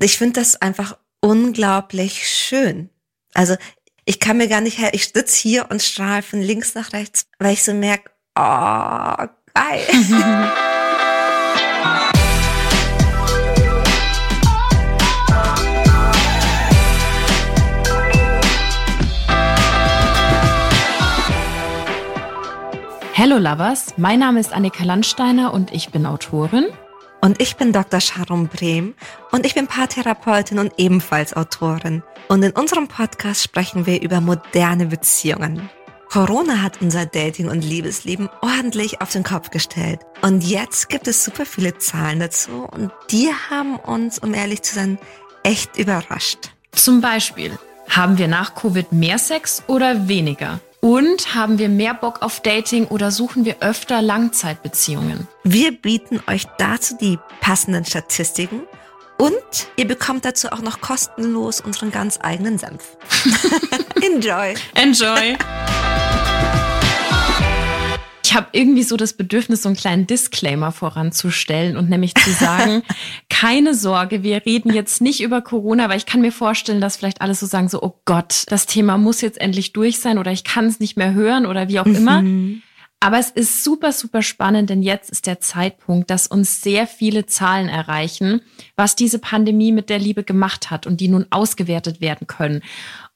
ich finde das einfach unglaublich schön. Also ich kann mir gar nicht, ich sitze hier und strahle von links nach rechts, weil ich so merke, oh, geil. Hello Lovers, mein Name ist Annika Landsteiner und ich bin Autorin. Und ich bin Dr. Sharon Brehm und ich bin Paartherapeutin und ebenfalls Autorin. Und in unserem Podcast sprechen wir über moderne Beziehungen. Corona hat unser Dating- und Liebesleben ordentlich auf den Kopf gestellt. Und jetzt gibt es super viele Zahlen dazu und die haben uns, um ehrlich zu sein, echt überrascht. Zum Beispiel, haben wir nach Covid mehr Sex oder weniger? Und haben wir mehr Bock auf Dating oder suchen wir öfter Langzeitbeziehungen? Wir bieten euch dazu die passenden Statistiken und ihr bekommt dazu auch noch kostenlos unseren ganz eigenen Senf. Enjoy. Enjoy. Ich habe irgendwie so das Bedürfnis, so einen kleinen Disclaimer voranzustellen und nämlich zu sagen, keine Sorge, wir reden jetzt nicht über Corona, weil ich kann mir vorstellen, dass vielleicht alle so sagen, so, oh Gott, das Thema muss jetzt endlich durch sein oder ich kann es nicht mehr hören oder wie auch immer. Mhm. Aber es ist super, super spannend, denn jetzt ist der Zeitpunkt, dass uns sehr viele Zahlen erreichen, was diese Pandemie mit der Liebe gemacht hat und die nun ausgewertet werden können.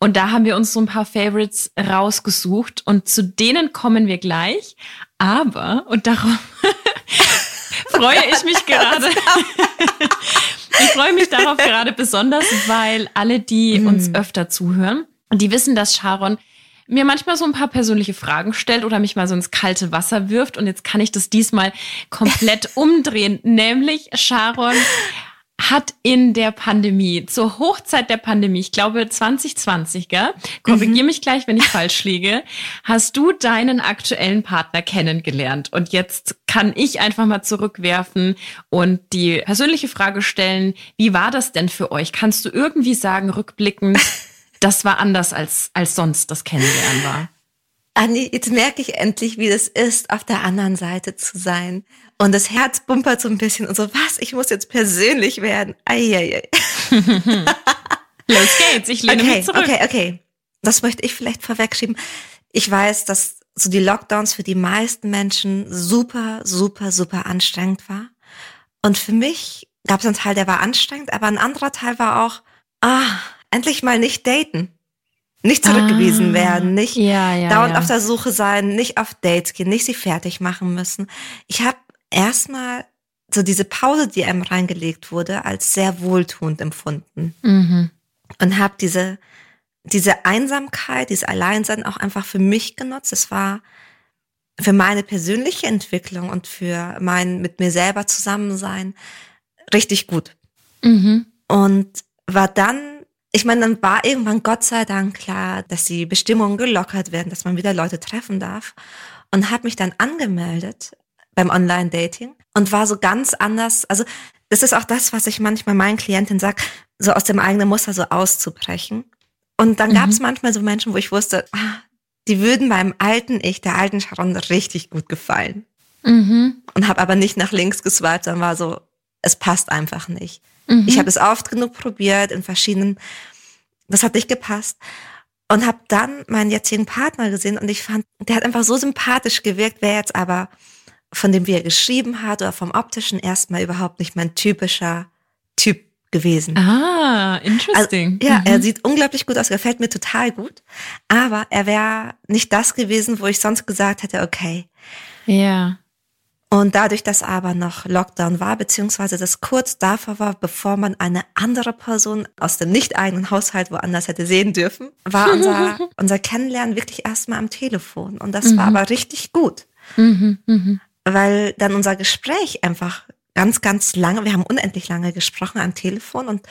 Und da haben wir uns so ein paar Favorites rausgesucht und zu denen kommen wir gleich. Aber, und darauf freue ich mich gerade. ich freue mich darauf gerade besonders, weil alle, die mm. uns öfter zuhören, die wissen, dass Sharon mir manchmal so ein paar persönliche Fragen stellt oder mich mal so ins kalte Wasser wirft. Und jetzt kann ich das diesmal komplett umdrehen. Nämlich, Sharon, hat in der Pandemie, zur Hochzeit der Pandemie, ich glaube 2020, gell? Korrigier mhm. mich gleich, wenn ich falsch liege, hast du deinen aktuellen Partner kennengelernt. Und jetzt kann ich einfach mal zurückwerfen und die persönliche Frage stellen, wie war das denn für euch? Kannst du irgendwie sagen, rückblickend, das war anders als, als sonst das Kennenlernen war? Anni, jetzt merke ich endlich, wie das ist, auf der anderen Seite zu sein. Und das Herz bumpert so ein bisschen und so, was? Ich muss jetzt persönlich werden. Eieiei. Los geht's, ich lehne okay, mich zurück. Okay, okay. Das möchte ich vielleicht vorwegschieben. Ich weiß, dass so die Lockdowns für die meisten Menschen super, super, super anstrengend war. Und für mich gab es einen Teil, der war anstrengend, aber ein anderer Teil war auch, ah, endlich mal nicht daten nicht zurückgewiesen ah, werden, nicht ja, ja, dauernd ja. auf der Suche sein, nicht auf Dates gehen, nicht sie fertig machen müssen. Ich habe erstmal so diese Pause, die einem reingelegt wurde, als sehr wohltuend empfunden. Mhm. Und habe diese, diese Einsamkeit, dieses Alleinsein auch einfach für mich genutzt. Es war für meine persönliche Entwicklung und für mein mit mir selber Zusammensein richtig gut. Mhm. Und war dann ich meine, dann war irgendwann Gott sei Dank klar, dass die Bestimmungen gelockert werden, dass man wieder Leute treffen darf und habe mich dann angemeldet beim Online-Dating und war so ganz anders. Also das ist auch das, was ich manchmal meinen Klientinnen sage, so aus dem eigenen Muster so auszubrechen. Und dann mhm. gab es manchmal so Menschen, wo ich wusste, ah, die würden meinem alten Ich, der alten Sharon, richtig gut gefallen. Mhm. Und habe aber nicht nach links geswiped, dann war so, es passt einfach nicht. Mhm. Ich habe es oft genug probiert in verschiedenen, das hat nicht gepasst. Und habe dann meinen jetzigen Partner gesehen und ich fand, der hat einfach so sympathisch gewirkt, wäre jetzt aber von dem, wie er geschrieben hat oder vom optischen erstmal überhaupt nicht mein typischer Typ gewesen. Ah, interesting. Also, ja, mhm. er sieht unglaublich gut aus, gefällt mir total gut. Aber er wäre nicht das gewesen, wo ich sonst gesagt hätte, okay. Ja. Und dadurch, dass aber noch Lockdown war, beziehungsweise das kurz davor war, bevor man eine andere Person aus dem nicht eigenen Haushalt woanders hätte sehen dürfen, war unser, unser Kennenlernen wirklich erstmal am Telefon. Und das mhm. war aber richtig gut. Mhm, mh. Weil dann unser Gespräch einfach ganz, ganz lange, wir haben unendlich lange gesprochen am Telefon und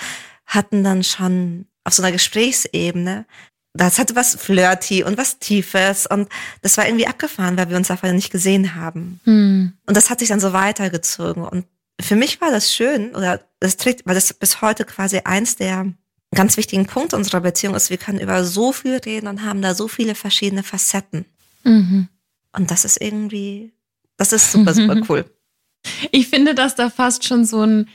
hatten dann schon auf so einer Gesprächsebene das hatte was flirty und was Tiefes und das war irgendwie abgefahren, weil wir uns einfach nicht gesehen haben. Hm. Und das hat sich dann so weitergezogen und für mich war das schön oder das trägt, weil das bis heute quasi eins der ganz wichtigen Punkte unserer Beziehung ist, wir können über so viel reden und haben da so viele verschiedene Facetten. Mhm. Und das ist irgendwie, das ist super, super cool. Ich finde, dass da fast schon so ein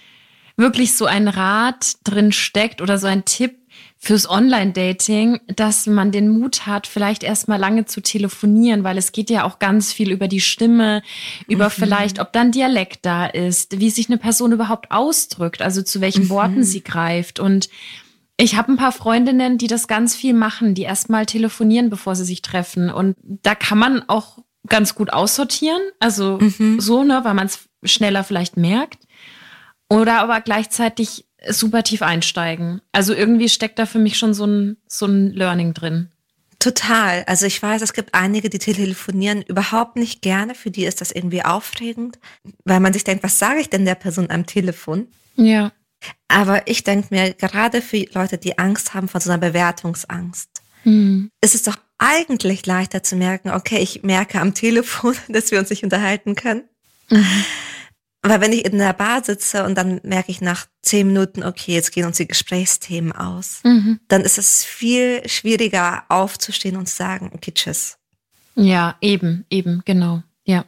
wirklich so ein Rat drin steckt oder so ein Tipp fürs Online-Dating, dass man den Mut hat, vielleicht erstmal lange zu telefonieren, weil es geht ja auch ganz viel über die Stimme, über mhm. vielleicht, ob dann Dialekt da ist, wie sich eine Person überhaupt ausdrückt, also zu welchen mhm. Worten sie greift. Und ich habe ein paar Freundinnen, die das ganz viel machen, die erstmal telefonieren, bevor sie sich treffen. Und da kann man auch ganz gut aussortieren. Also mhm. so, ne, weil man es schneller vielleicht merkt. Oder aber gleichzeitig super tief einsteigen. Also irgendwie steckt da für mich schon so ein, so ein Learning drin. Total. Also ich weiß, es gibt einige, die telefonieren überhaupt nicht gerne. Für die ist das irgendwie aufregend, weil man sich denkt, was sage ich denn der Person am Telefon? Ja. Aber ich denke mir, gerade für Leute, die Angst haben vor so einer Bewertungsangst, mhm. ist es doch eigentlich leichter zu merken, okay, ich merke am Telefon, dass wir uns nicht unterhalten können. Mhm. Aber wenn ich in der Bar sitze und dann merke ich nach zehn Minuten, okay, jetzt gehen uns die Gesprächsthemen aus, mhm. dann ist es viel schwieriger aufzustehen und zu sagen, okay, tschüss. Ja, eben, eben, genau, ja.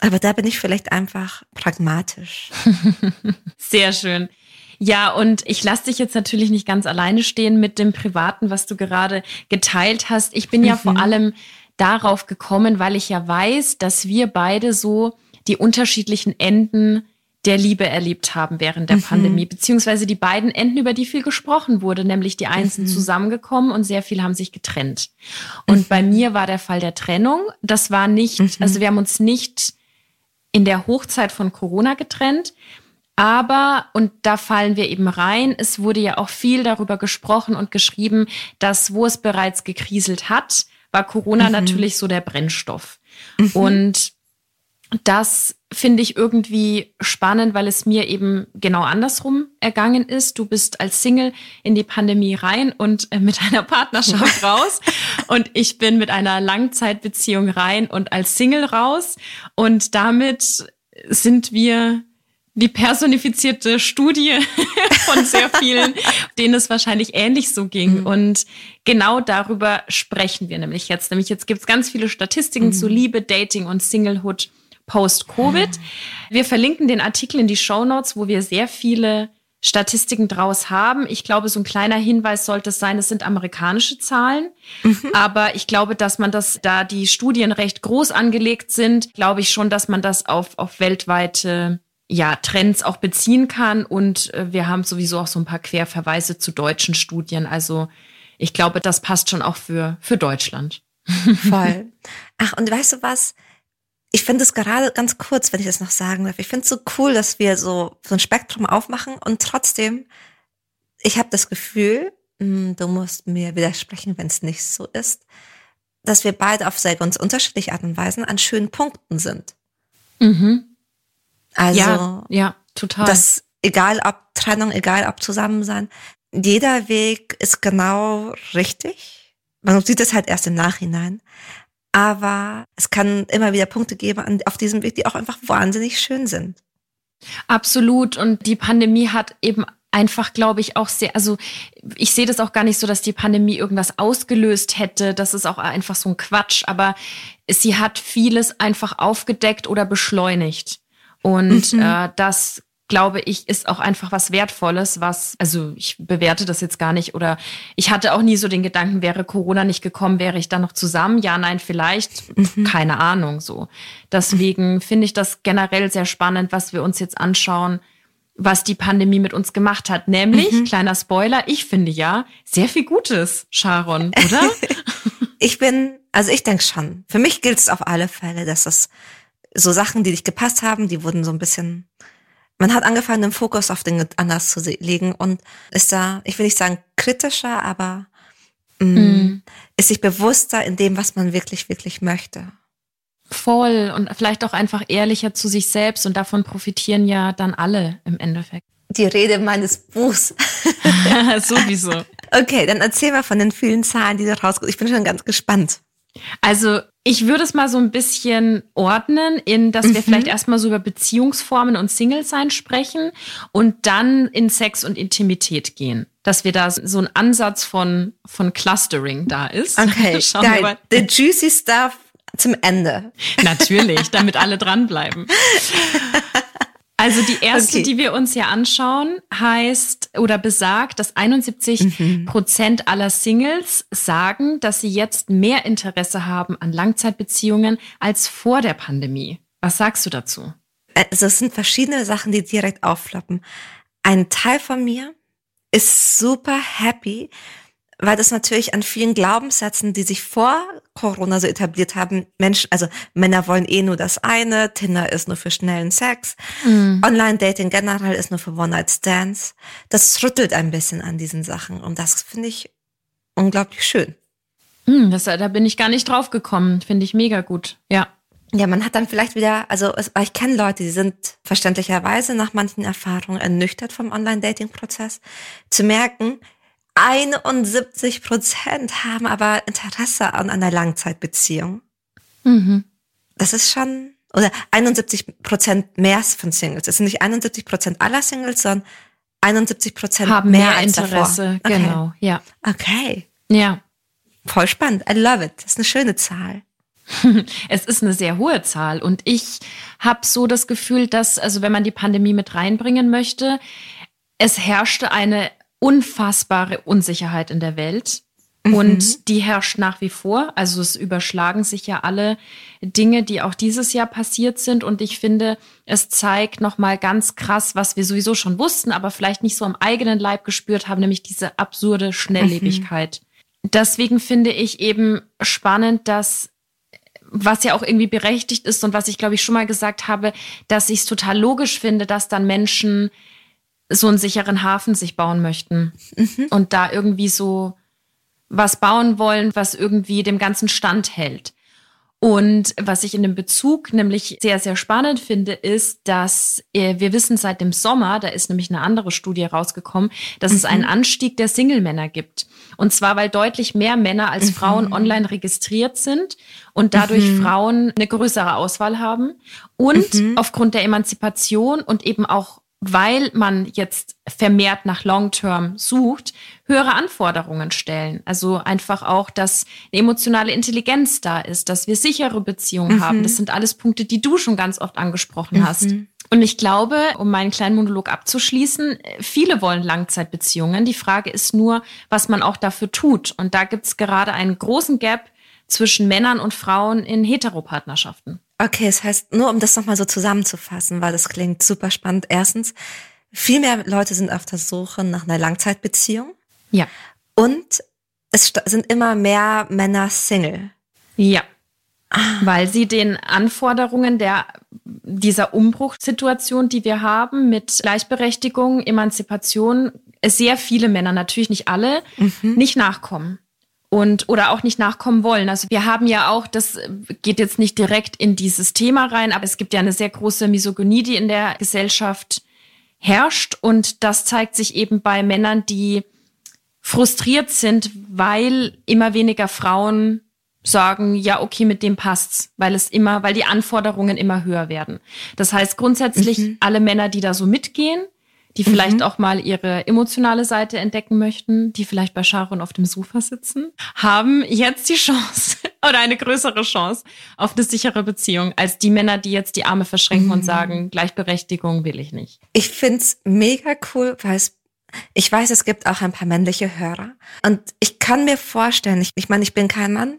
Aber da bin ich vielleicht einfach pragmatisch. Sehr schön. Ja, und ich lasse dich jetzt natürlich nicht ganz alleine stehen mit dem Privaten, was du gerade geteilt hast. Ich bin mhm. ja vor mhm. allem darauf gekommen, weil ich ja weiß, dass wir beide so die unterschiedlichen Enden der Liebe erlebt haben während der mhm. Pandemie, beziehungsweise die beiden Enden, über die viel gesprochen wurde, nämlich die einen sind mhm. zusammengekommen und sehr viel haben sich getrennt. Und mhm. bei mir war der Fall der Trennung. Das war nicht, mhm. also wir haben uns nicht in der Hochzeit von Corona getrennt, aber, und da fallen wir eben rein, es wurde ja auch viel darüber gesprochen und geschrieben, dass wo es bereits gekriselt hat, war Corona mhm. natürlich so der Brennstoff. Mhm. Und das finde ich irgendwie spannend, weil es mir eben genau andersrum ergangen ist. Du bist als Single in die Pandemie rein und äh, mit einer Partnerschaft raus. Und ich bin mit einer Langzeitbeziehung rein und als Single raus. Und damit sind wir die personifizierte Studie von sehr vielen, denen es wahrscheinlich ähnlich so ging. Mhm. Und genau darüber sprechen wir nämlich jetzt. Nämlich jetzt gibt es ganz viele Statistiken mhm. zu Liebe, Dating und Singlehood post-Covid. Wir verlinken den Artikel in die Show Notes, wo wir sehr viele Statistiken draus haben. Ich glaube, so ein kleiner Hinweis sollte es sein, es sind amerikanische Zahlen. Mhm. Aber ich glaube, dass man das, da die Studien recht groß angelegt sind, glaube ich schon, dass man das auf, auf weltweite ja, Trends auch beziehen kann. Und äh, wir haben sowieso auch so ein paar Querverweise zu deutschen Studien. Also ich glaube, das passt schon auch für, für Deutschland. Voll. Ach, und weißt du was? ich finde es gerade ganz kurz, wenn ich das noch sagen darf. Ich finde es so cool, dass wir so, so ein Spektrum aufmachen und trotzdem, ich habe das Gefühl, hm, du musst mir widersprechen, wenn es nicht so ist, dass wir beide auf sehr ganz unterschiedliche Art und Weisen an schönen Punkten sind. Mhm. Also, ja, ja, total. Das, egal ob Trennung, egal ob Zusammensein, jeder Weg ist genau richtig. Man sieht es halt erst im Nachhinein. Aber es kann immer wieder Punkte geben auf diesem Weg, die auch einfach wahnsinnig schön sind. Absolut. Und die Pandemie hat eben einfach, glaube ich, auch sehr, also ich sehe das auch gar nicht so, dass die Pandemie irgendwas ausgelöst hätte. Das ist auch einfach so ein Quatsch. Aber sie hat vieles einfach aufgedeckt oder beschleunigt. Und mhm. äh, das glaube ich, ist auch einfach was Wertvolles, was, also ich bewerte das jetzt gar nicht oder ich hatte auch nie so den Gedanken, wäre Corona nicht gekommen, wäre ich dann noch zusammen? Ja, nein, vielleicht, mhm. keine Ahnung so. Deswegen finde ich das generell sehr spannend, was wir uns jetzt anschauen, was die Pandemie mit uns gemacht hat. Nämlich, mhm. kleiner Spoiler, ich finde ja sehr viel Gutes, Sharon, oder? ich bin, also ich denke schon. Für mich gilt es auf alle Fälle, dass das so Sachen, die nicht gepasst haben, die wurden so ein bisschen man hat angefangen, den Fokus auf Dinge anders zu legen und ist da, ich will nicht sagen kritischer, aber mm, mm. ist sich bewusster in dem, was man wirklich, wirklich möchte. Voll und vielleicht auch einfach ehrlicher zu sich selbst und davon profitieren ja dann alle im Endeffekt. Die Rede meines Buchs. Sowieso. Okay, dann erzähl mal von den vielen Zahlen, die du rausgekommen Ich bin schon ganz gespannt. Also ich würde es mal so ein bisschen ordnen, in dass wir mhm. vielleicht erstmal so über Beziehungsformen und Single-Sein sprechen und dann in Sex und Intimität gehen. Dass wir da so ein Ansatz von, von Clustering da ist. Okay, geil. The juicy stuff zum Ende. Natürlich, damit alle dranbleiben. Also die erste, okay. die wir uns hier anschauen, heißt oder besagt, dass 71 mhm. Prozent aller Singles sagen, dass sie jetzt mehr Interesse haben an Langzeitbeziehungen als vor der Pandemie. Was sagst du dazu? Also es sind verschiedene Sachen, die direkt aufflappen. Ein Teil von mir ist super happy, weil das natürlich an vielen Glaubenssätzen, die sich vor Corona so etabliert haben, Menschen, also Männer wollen eh nur das eine, Tinder ist nur für schnellen Sex, mhm. Online-Dating generell ist nur für One-Night-Stands. Das rüttelt ein bisschen an diesen Sachen und das finde ich unglaublich schön. Mhm, das, da bin ich gar nicht drauf gekommen, finde ich mega gut, ja. Ja, man hat dann vielleicht wieder, also ich kenne Leute, die sind verständlicherweise nach manchen Erfahrungen ernüchtert vom Online-Dating-Prozess, zu merken, 71 Prozent haben aber Interesse an einer Langzeitbeziehung. Mhm. Das ist schon, oder 71 Prozent mehr von Singles. Es sind nicht 71 Prozent aller Singles, sondern 71 Prozent haben mehr, mehr Interesse. Okay. Genau, ja. Okay. Ja. Voll spannend. I love it. Das ist eine schöne Zahl. Es ist eine sehr hohe Zahl und ich habe so das Gefühl, dass, also wenn man die Pandemie mit reinbringen möchte, es herrschte eine unfassbare Unsicherheit in der Welt. Mhm. Und die herrscht nach wie vor. Also es überschlagen sich ja alle Dinge, die auch dieses Jahr passiert sind. Und ich finde, es zeigt nochmal ganz krass, was wir sowieso schon wussten, aber vielleicht nicht so am eigenen Leib gespürt haben, nämlich diese absurde Schnelllebigkeit. Mhm. Deswegen finde ich eben spannend, dass was ja auch irgendwie berechtigt ist und was ich glaube ich schon mal gesagt habe, dass ich es total logisch finde, dass dann Menschen so einen sicheren Hafen sich bauen möchten mhm. und da irgendwie so was bauen wollen, was irgendwie dem ganzen Stand hält. Und was ich in dem Bezug nämlich sehr, sehr spannend finde, ist, dass äh, wir wissen seit dem Sommer, da ist nämlich eine andere Studie rausgekommen, dass mhm. es einen Anstieg der Single-Männer gibt. Und zwar, weil deutlich mehr Männer als mhm. Frauen online registriert sind und dadurch mhm. Frauen eine größere Auswahl haben. Und mhm. aufgrund der Emanzipation und eben auch weil man jetzt vermehrt nach Long-Term sucht, höhere Anforderungen stellen. Also einfach auch, dass eine emotionale Intelligenz da ist, dass wir sichere Beziehungen mhm. haben. Das sind alles Punkte, die du schon ganz oft angesprochen mhm. hast. Und ich glaube, um meinen kleinen Monolog abzuschließen, viele wollen Langzeitbeziehungen. Die Frage ist nur, was man auch dafür tut. Und da gibt es gerade einen großen Gap zwischen Männern und Frauen in Heteropartnerschaften. Okay, das heißt, nur um das nochmal so zusammenzufassen, weil das klingt super spannend. Erstens, viel mehr Leute sind auf der Suche nach einer Langzeitbeziehung. Ja. Und es sind immer mehr Männer Single. Ja. Ah. Weil sie den Anforderungen der, dieser Umbruchssituation, die wir haben mit Gleichberechtigung, Emanzipation, sehr viele Männer, natürlich nicht alle, mhm. nicht nachkommen und oder auch nicht nachkommen wollen. Also wir haben ja auch, das geht jetzt nicht direkt in dieses Thema rein, aber es gibt ja eine sehr große Misogynie, die in der Gesellschaft herrscht und das zeigt sich eben bei Männern, die frustriert sind, weil immer weniger Frauen sagen, ja, okay, mit dem passt's, weil es immer, weil die Anforderungen immer höher werden. Das heißt grundsätzlich mhm. alle Männer, die da so mitgehen, die vielleicht mhm. auch mal ihre emotionale Seite entdecken möchten, die vielleicht bei Sharon auf dem Sofa sitzen, haben jetzt die Chance oder eine größere Chance auf eine sichere Beziehung als die Männer, die jetzt die Arme verschränken mhm. und sagen, Gleichberechtigung will ich nicht. Ich find's mega cool, weil es ich weiß, es gibt auch ein paar männliche Hörer. Und ich kann mir vorstellen, ich, ich meine, ich bin kein Mann,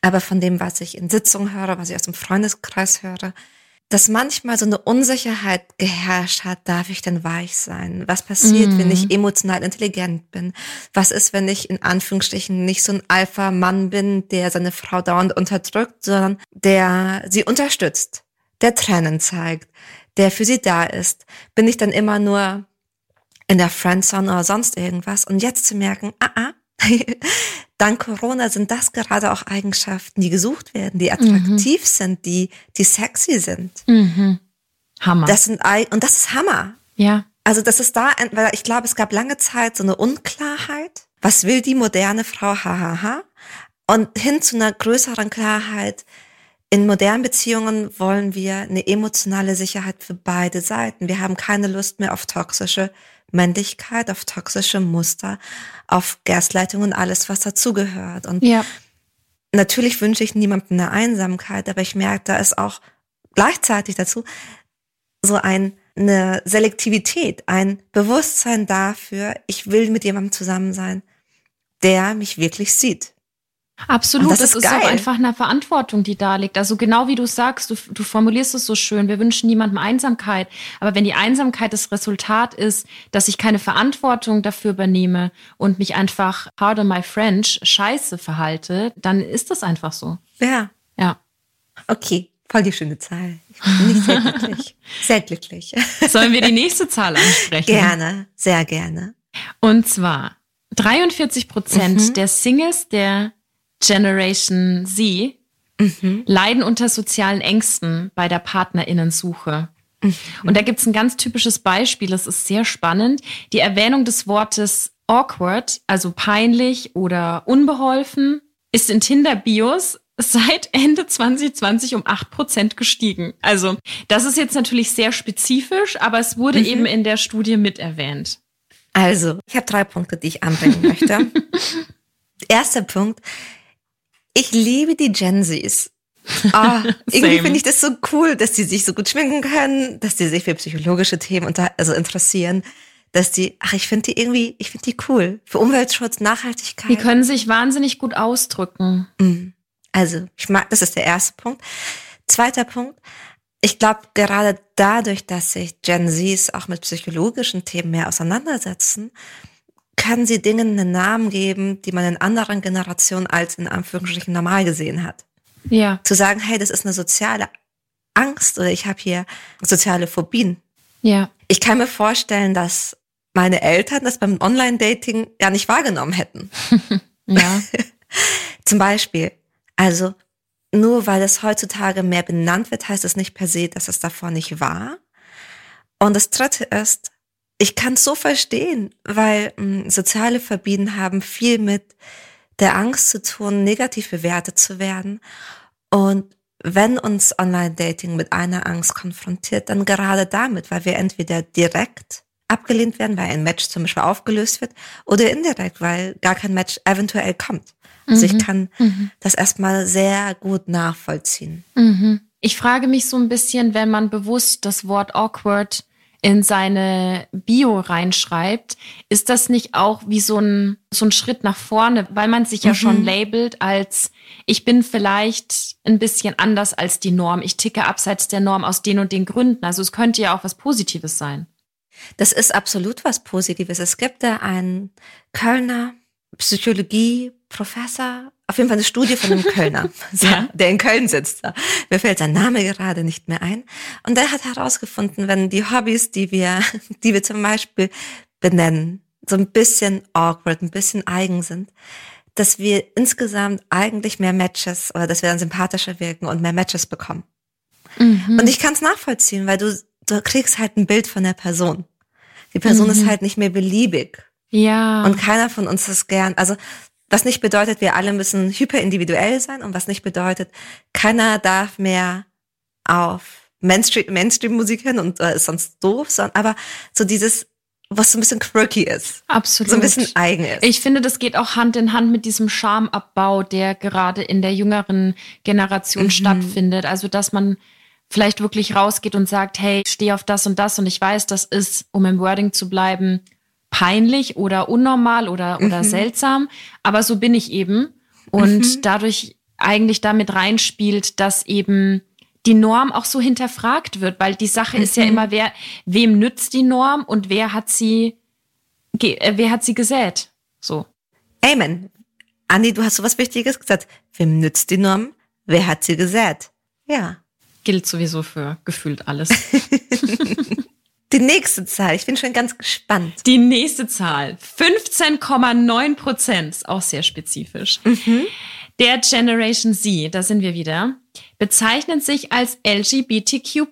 aber von dem, was ich in Sitzungen höre, was ich aus dem Freundeskreis höre, dass manchmal so eine Unsicherheit geherrscht hat, darf ich denn weich sein? Was passiert, mhm. wenn ich mhm. emotional intelligent bin? Was ist, wenn ich in Anführungsstrichen nicht so ein Alpha-Mann bin, der seine Frau dauernd unterdrückt, sondern der sie unterstützt, der Tränen zeigt, der für sie da ist? Bin ich dann immer nur in der Friendzone oder sonst irgendwas? Und jetzt zu merken, ah, ah, dank Corona sind das gerade auch Eigenschaften, die gesucht werden, die attraktiv mhm. sind, die, die sexy sind. Mhm. Hammer. Das sind, und das ist Hammer. Ja. Also das ist da, weil ich glaube, es gab lange Zeit so eine Unklarheit. Was will die moderne Frau? Hahaha. Und hin zu einer größeren Klarheit. In modernen Beziehungen wollen wir eine emotionale Sicherheit für beide Seiten. Wir haben keine Lust mehr auf toxische Männlichkeit, auf toxische Muster, auf Gasleitung und alles, was dazugehört. Und ja. natürlich wünsche ich niemandem eine Einsamkeit, aber ich merke, da ist auch gleichzeitig dazu so ein eine Selektivität, ein Bewusstsein dafür, ich will mit jemandem zusammen sein, der mich wirklich sieht. Absolut, das, das, ist, ist auch einfach eine Verantwortung, die da liegt. Also genau wie du sagst, du, du formulierst es so schön, wir wünschen niemandem Einsamkeit. Aber wenn die Einsamkeit das Resultat ist, dass ich keine Verantwortung dafür übernehme und mich einfach, pardon my French, scheiße verhalte, dann ist das einfach so. Ja. Ja. Okay, voll die schöne Zahl. Ich bin nicht sehr glücklich. Sehr glücklich. Sollen wir die nächste Zahl ansprechen? Gerne, sehr gerne. Und zwar 43 Prozent mhm. der Singles der Generation Z mhm. leiden unter sozialen Ängsten bei der Partnerinnensuche. Mhm. Und da gibt's ein ganz typisches Beispiel, das ist sehr spannend. Die Erwähnung des Wortes awkward, also peinlich oder unbeholfen, ist in Tinder-Bios seit Ende 2020 um acht Prozent gestiegen. Also das ist jetzt natürlich sehr spezifisch, aber es wurde mhm. eben in der Studie mit erwähnt. Also, ich habe drei Punkte, die ich anbringen möchte. Erster Punkt, ich liebe die Gen Zs. Ah, irgendwie finde ich das so cool, dass die sich so gut schminken können, dass die sich für psychologische Themen unter, also interessieren, dass die, ach, ich finde die irgendwie, ich finde die cool. Für Umweltschutz, Nachhaltigkeit. Die können sich wahnsinnig gut ausdrücken. Mhm. Also, ich mag, das ist der erste Punkt. Zweiter Punkt. Ich glaube, gerade dadurch, dass sich Gen Zs auch mit psychologischen Themen mehr auseinandersetzen, können sie Dingen einen Namen geben, die man in anderen Generationen als in Anführungsstrichen normal gesehen hat. Ja. Zu sagen, hey, das ist eine soziale Angst oder ich habe hier soziale Phobien. Ja. Ich kann mir vorstellen, dass meine Eltern das beim Online-Dating ja nicht wahrgenommen hätten. ja. Zum Beispiel, also nur weil es heutzutage mehr benannt wird, heißt es nicht per se, dass es davor nicht war. Und das dritte ist, ich kann es so verstehen, weil mh, hm, soziale Verbieten haben viel mit der Angst zu tun, negativ bewertet zu werden. Und wenn uns Online-Dating mit einer Angst konfrontiert, dann gerade damit, weil wir entweder direkt abgelehnt werden, weil ein Match zum Beispiel aufgelöst wird, oder indirekt, weil gar kein Match eventuell kommt. Also mhm. ich kann mhm. das erstmal sehr gut nachvollziehen. Mhm. Ich frage mich so ein bisschen, wenn man bewusst das Wort awkward in seine Bio reinschreibt, ist das nicht auch wie so ein, so ein Schritt nach vorne, weil man sich ja mhm. schon labelt als, ich bin vielleicht ein bisschen anders als die Norm, ich ticke abseits der Norm aus den und den Gründen. Also es könnte ja auch was Positives sein. Das ist absolut was Positives. Es gibt da einen Kölner Psychologie-Professor, auf jeden Fall eine Studie von einem Kölner, ja. der in Köln sitzt. Mir fällt sein Name gerade nicht mehr ein. Und der hat herausgefunden, wenn die Hobbys, die wir, die wir zum Beispiel benennen, so ein bisschen awkward, ein bisschen eigen sind, dass wir insgesamt eigentlich mehr Matches oder dass wir dann sympathischer wirken und mehr Matches bekommen. Mhm. Und ich kann es nachvollziehen, weil du, du kriegst halt ein Bild von der Person. Die Person mhm. ist halt nicht mehr beliebig. Ja. Und keiner von uns ist gern, also was nicht bedeutet, wir alle müssen hyperindividuell sein und was nicht bedeutet, keiner darf mehr auf Mainstream, Mainstream-Musik hören und äh, ist sonst doof, sondern aber so dieses, was so ein bisschen quirky ist. Absolut. So ein bisschen eigen ist. Ich finde, das geht auch Hand in Hand mit diesem Schamabbau, der gerade in der jüngeren Generation mhm. stattfindet. Also, dass man vielleicht wirklich rausgeht und sagt, hey, ich stehe auf das und das und ich weiß, das ist, um im Wording zu bleiben, peinlich oder unnormal oder, oder mhm. seltsam, aber so bin ich eben. Und mhm. dadurch eigentlich damit reinspielt, dass eben die Norm auch so hinterfragt wird, weil die Sache mhm. ist ja mhm. immer, wer, wem nützt die Norm und wer hat sie, äh, wer hat sie gesät? So. Amen. Andi, du hast so was Wichtiges gesagt. Wem nützt die Norm? Wer hat sie gesät? Ja. Gilt sowieso für gefühlt alles. Die nächste Zahl, ich bin schon ganz gespannt. Die nächste Zahl, 15,9 Prozent, ist auch sehr spezifisch. Mhm. Der Generation Z, da sind wir wieder, bezeichnet sich als LGBTQ+.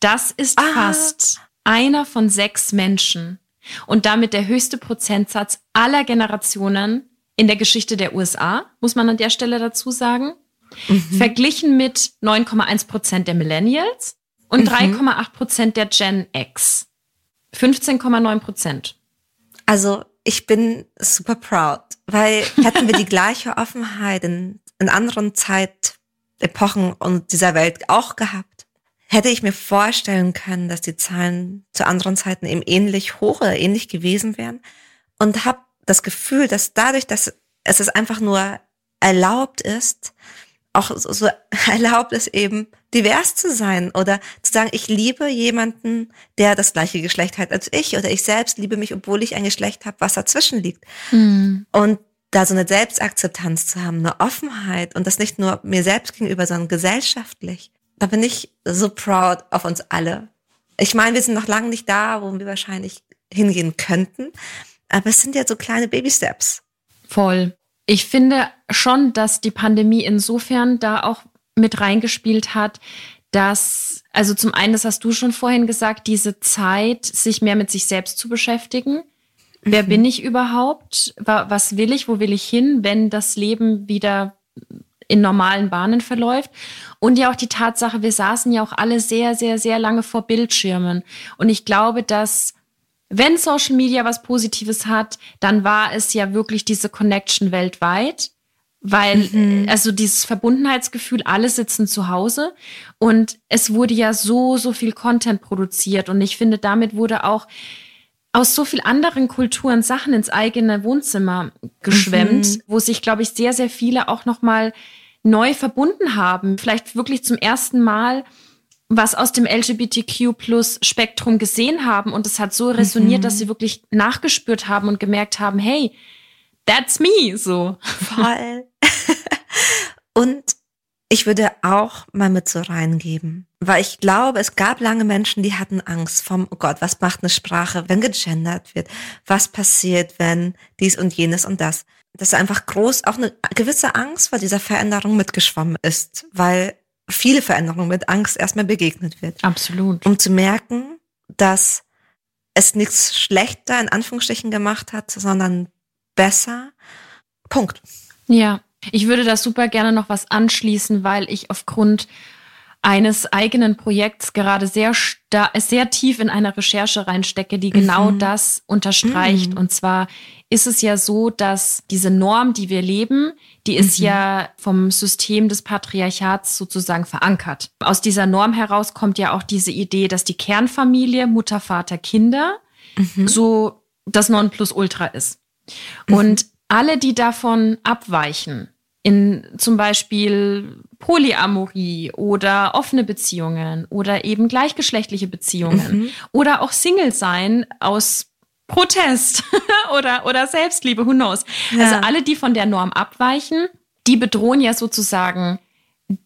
Das ist ah. fast einer von sechs Menschen und damit der höchste Prozentsatz aller Generationen in der Geschichte der USA, muss man an der Stelle dazu sagen. Mhm. Verglichen mit 9,1 Prozent der Millennials und mhm. 3,8 Prozent der Gen X. 15,9 Prozent. Also ich bin super proud, weil hätten wir die gleiche Offenheit in, in anderen Zeitepochen und dieser Welt auch gehabt, hätte ich mir vorstellen können, dass die Zahlen zu anderen Zeiten eben ähnlich hoch oder ähnlich gewesen wären und habe das Gefühl, dass dadurch, dass es einfach nur erlaubt ist, auch so, so erlaubt ist eben divers zu sein oder zu sagen, ich liebe jemanden, der das gleiche Geschlecht hat als ich oder ich selbst liebe mich, obwohl ich ein Geschlecht habe, was dazwischen liegt. Mhm. Und da so eine Selbstakzeptanz zu haben, eine Offenheit und das nicht nur mir selbst gegenüber, sondern gesellschaftlich. Da bin ich so proud auf uns alle. Ich meine, wir sind noch lange nicht da, wo wir wahrscheinlich hingehen könnten, aber es sind ja so kleine Baby-Steps. Voll. Ich finde schon, dass die Pandemie insofern da auch mit reingespielt hat, dass, also zum einen, das hast du schon vorhin gesagt, diese Zeit, sich mehr mit sich selbst zu beschäftigen. Mhm. Wer bin ich überhaupt? Was will ich? Wo will ich hin, wenn das Leben wieder in normalen Bahnen verläuft? Und ja auch die Tatsache, wir saßen ja auch alle sehr, sehr, sehr lange vor Bildschirmen. Und ich glaube, dass wenn Social Media was Positives hat, dann war es ja wirklich diese Connection weltweit, weil mhm. also dieses Verbundenheitsgefühl, alle sitzen zu Hause und es wurde ja so, so viel Content produziert und ich finde, damit wurde auch aus so viel anderen Kulturen Sachen ins eigene Wohnzimmer geschwemmt, mhm. wo sich, glaube ich, sehr, sehr viele auch nochmal neu verbunden haben. Vielleicht wirklich zum ersten Mal was aus dem LGBTQ-Plus-Spektrum gesehen haben und es hat so resoniert, mhm. dass sie wirklich nachgespürt haben und gemerkt haben, hey, that's me, so. Voll. und ich würde auch mal mit so reingeben, weil ich glaube, es gab lange Menschen, die hatten Angst vom, oh Gott, was macht eine Sprache, wenn gegendert wird? Was passiert, wenn dies und jenes und das? Das ist einfach groß, auch eine gewisse Angst vor dieser Veränderung mitgeschwommen ist, weil viele Veränderungen mit Angst erstmal begegnet wird. Absolut. Um zu merken, dass es nichts schlechter in Anführungsstrichen gemacht hat, sondern besser. Punkt. Ja, ich würde da super gerne noch was anschließen, weil ich aufgrund eines eigenen Projekts gerade sehr, sehr tief in einer Recherche reinstecke, die genau mhm. das unterstreicht. Mhm. Und zwar ist es ja so, dass diese Norm, die wir leben, die ist mhm. ja vom System des Patriarchats sozusagen verankert. Aus dieser Norm heraus kommt ja auch diese Idee, dass die Kernfamilie, Mutter, Vater, Kinder, mhm. so das Nonplusultra ist. Mhm. Und alle, die davon abweichen, in zum Beispiel Polyamorie oder offene Beziehungen oder eben gleichgeschlechtliche Beziehungen mhm. oder auch Single sein aus Protest oder, oder Selbstliebe, who knows. Ja. Also alle, die von der Norm abweichen, die bedrohen ja sozusagen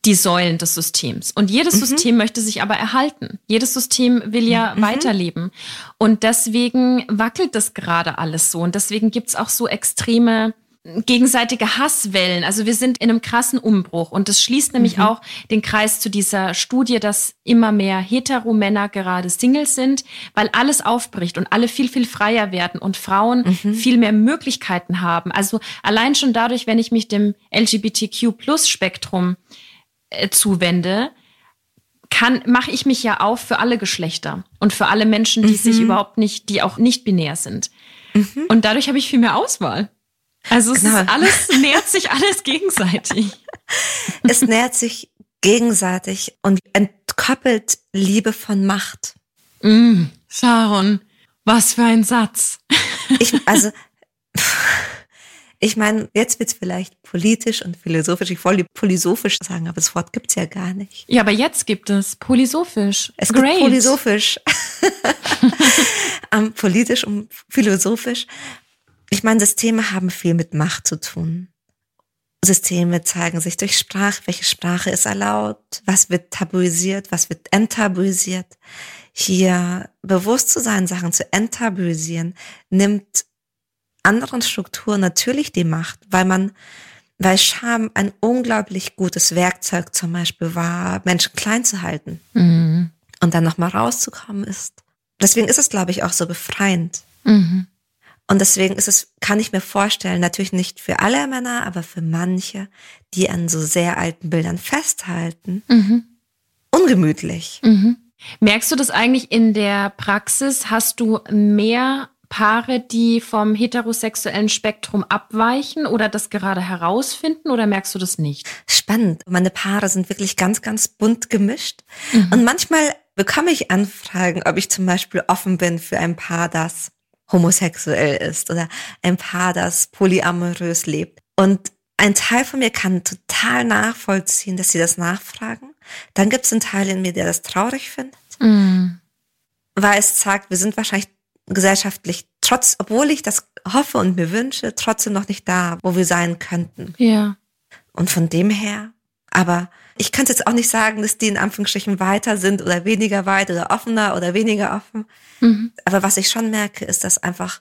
die Säulen des Systems. Und jedes mhm. System möchte sich aber erhalten. Jedes System will ja mhm. weiterleben. Und deswegen wackelt das gerade alles so. Und deswegen gibt's auch so extreme gegenseitige Hasswellen. Also wir sind in einem krassen Umbruch und das schließt nämlich mhm. auch den Kreis zu dieser Studie, dass immer mehr Heteromänner gerade Singles sind, weil alles aufbricht und alle viel, viel freier werden und Frauen mhm. viel mehr Möglichkeiten haben. Also allein schon dadurch, wenn ich mich dem LGBTQ-Plus-Spektrum äh, zuwende, kann, mache ich mich ja auf für alle Geschlechter und für alle Menschen, die mhm. sich überhaupt nicht, die auch nicht binär sind. Mhm. Und dadurch habe ich viel mehr Auswahl. Also es genau. ist alles, nährt sich alles gegenseitig. Es nährt sich gegenseitig und entkoppelt Liebe von Macht. Mm, Sharon, was für ein Satz. Ich, also, ich meine, jetzt wird's vielleicht politisch und philosophisch. Ich wollte polysophisch sagen, aber das Wort gibt's ja gar nicht. Ja, aber jetzt gibt es polysophisch. Es Great. gibt polysophisch. um, ähm, politisch und philosophisch. Ich meine, Systeme haben viel mit Macht zu tun. Systeme zeigen sich durch Sprache, welche Sprache ist erlaubt, was wird tabuisiert, was wird enttabuisiert. Hier bewusst zu sein, Sachen zu enttabuisieren, nimmt anderen Strukturen natürlich die Macht, weil man, weil Scham ein unglaublich gutes Werkzeug zum Beispiel war, Menschen klein zu halten mhm. und dann nochmal rauszukommen ist. Deswegen ist es, glaube ich, auch so befreiend. Mhm. Und deswegen ist es, kann ich mir vorstellen, natürlich nicht für alle Männer, aber für manche, die an so sehr alten Bildern festhalten, mhm. ungemütlich. Mhm. Merkst du das eigentlich in der Praxis? Hast du mehr Paare, die vom heterosexuellen Spektrum abweichen oder das gerade herausfinden oder merkst du das nicht? Spannend. Meine Paare sind wirklich ganz, ganz bunt gemischt. Mhm. Und manchmal bekomme ich Anfragen, ob ich zum Beispiel offen bin für ein Paar, das homosexuell ist oder ein Paar, das polyamorös lebt. Und ein Teil von mir kann total nachvollziehen, dass sie das nachfragen. Dann gibt es einen Teil in mir, der das traurig findet. Mm. Weil es sagt, wir sind wahrscheinlich gesellschaftlich, trotz, obwohl ich das hoffe und mir wünsche, trotzdem noch nicht da, wo wir sein könnten. Ja. Und von dem her, aber ich kann jetzt auch nicht sagen, dass die in Anführungsstrichen weiter sind oder weniger weit oder offener oder weniger offen. Mhm. Aber was ich schon merke, ist, dass einfach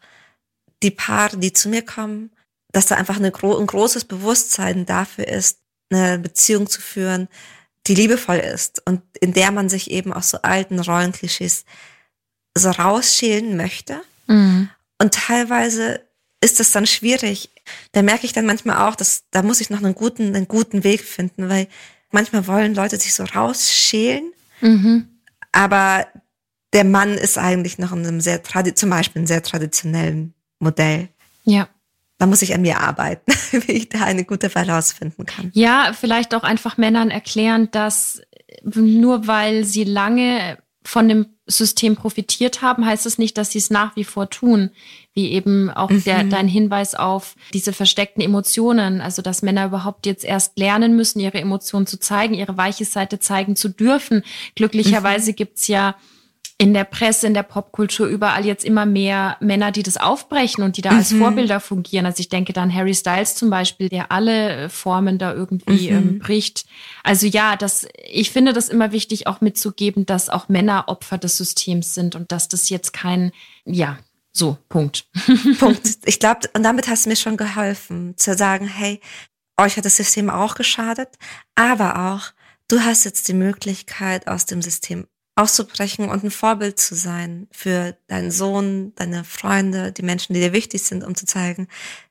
die Paare, die zu mir kommen, dass da einfach eine, ein großes Bewusstsein dafür ist, eine Beziehung zu führen, die liebevoll ist und in der man sich eben aus so alten Rollenklischees so rausschälen möchte. Mhm. Und teilweise ist es dann schwierig. Da merke ich dann manchmal auch, dass da muss ich noch einen guten, einen guten Weg finden, weil manchmal wollen Leute sich so rausschälen, mhm. aber der Mann ist eigentlich noch in einem sehr, zum Beispiel einem sehr traditionellen Modell. Ja da muss ich an mir arbeiten, wie ich da eine gute Balance finden kann. Ja, vielleicht auch einfach Männern erklären, dass nur weil sie lange von dem System profitiert haben, heißt es das nicht, dass sie es nach wie vor tun. Wie eben auch mhm. der, dein Hinweis auf diese versteckten Emotionen. Also, dass Männer überhaupt jetzt erst lernen müssen, ihre Emotionen zu zeigen, ihre weiche Seite zeigen zu dürfen. Glücklicherweise mhm. gibt's ja in der Presse, in der Popkultur überall jetzt immer mehr Männer, die das aufbrechen und die da mhm. als Vorbilder fungieren. Also ich denke dann Harry Styles zum Beispiel, der alle äh, Formen da irgendwie mhm. ähm, bricht. Also ja, das, ich finde das immer wichtig, auch mitzugeben, dass auch Männer Opfer des Systems sind und dass das jetzt kein, ja, so, Punkt. Punkt. Ich glaube, und damit hast du mir schon geholfen, zu sagen, hey, euch hat das System auch geschadet, aber auch, du hast jetzt die Möglichkeit, aus dem System auszubrechen und ein Vorbild zu sein für deinen Sohn, deine Freunde, die Menschen, die dir wichtig sind, um zu zeigen,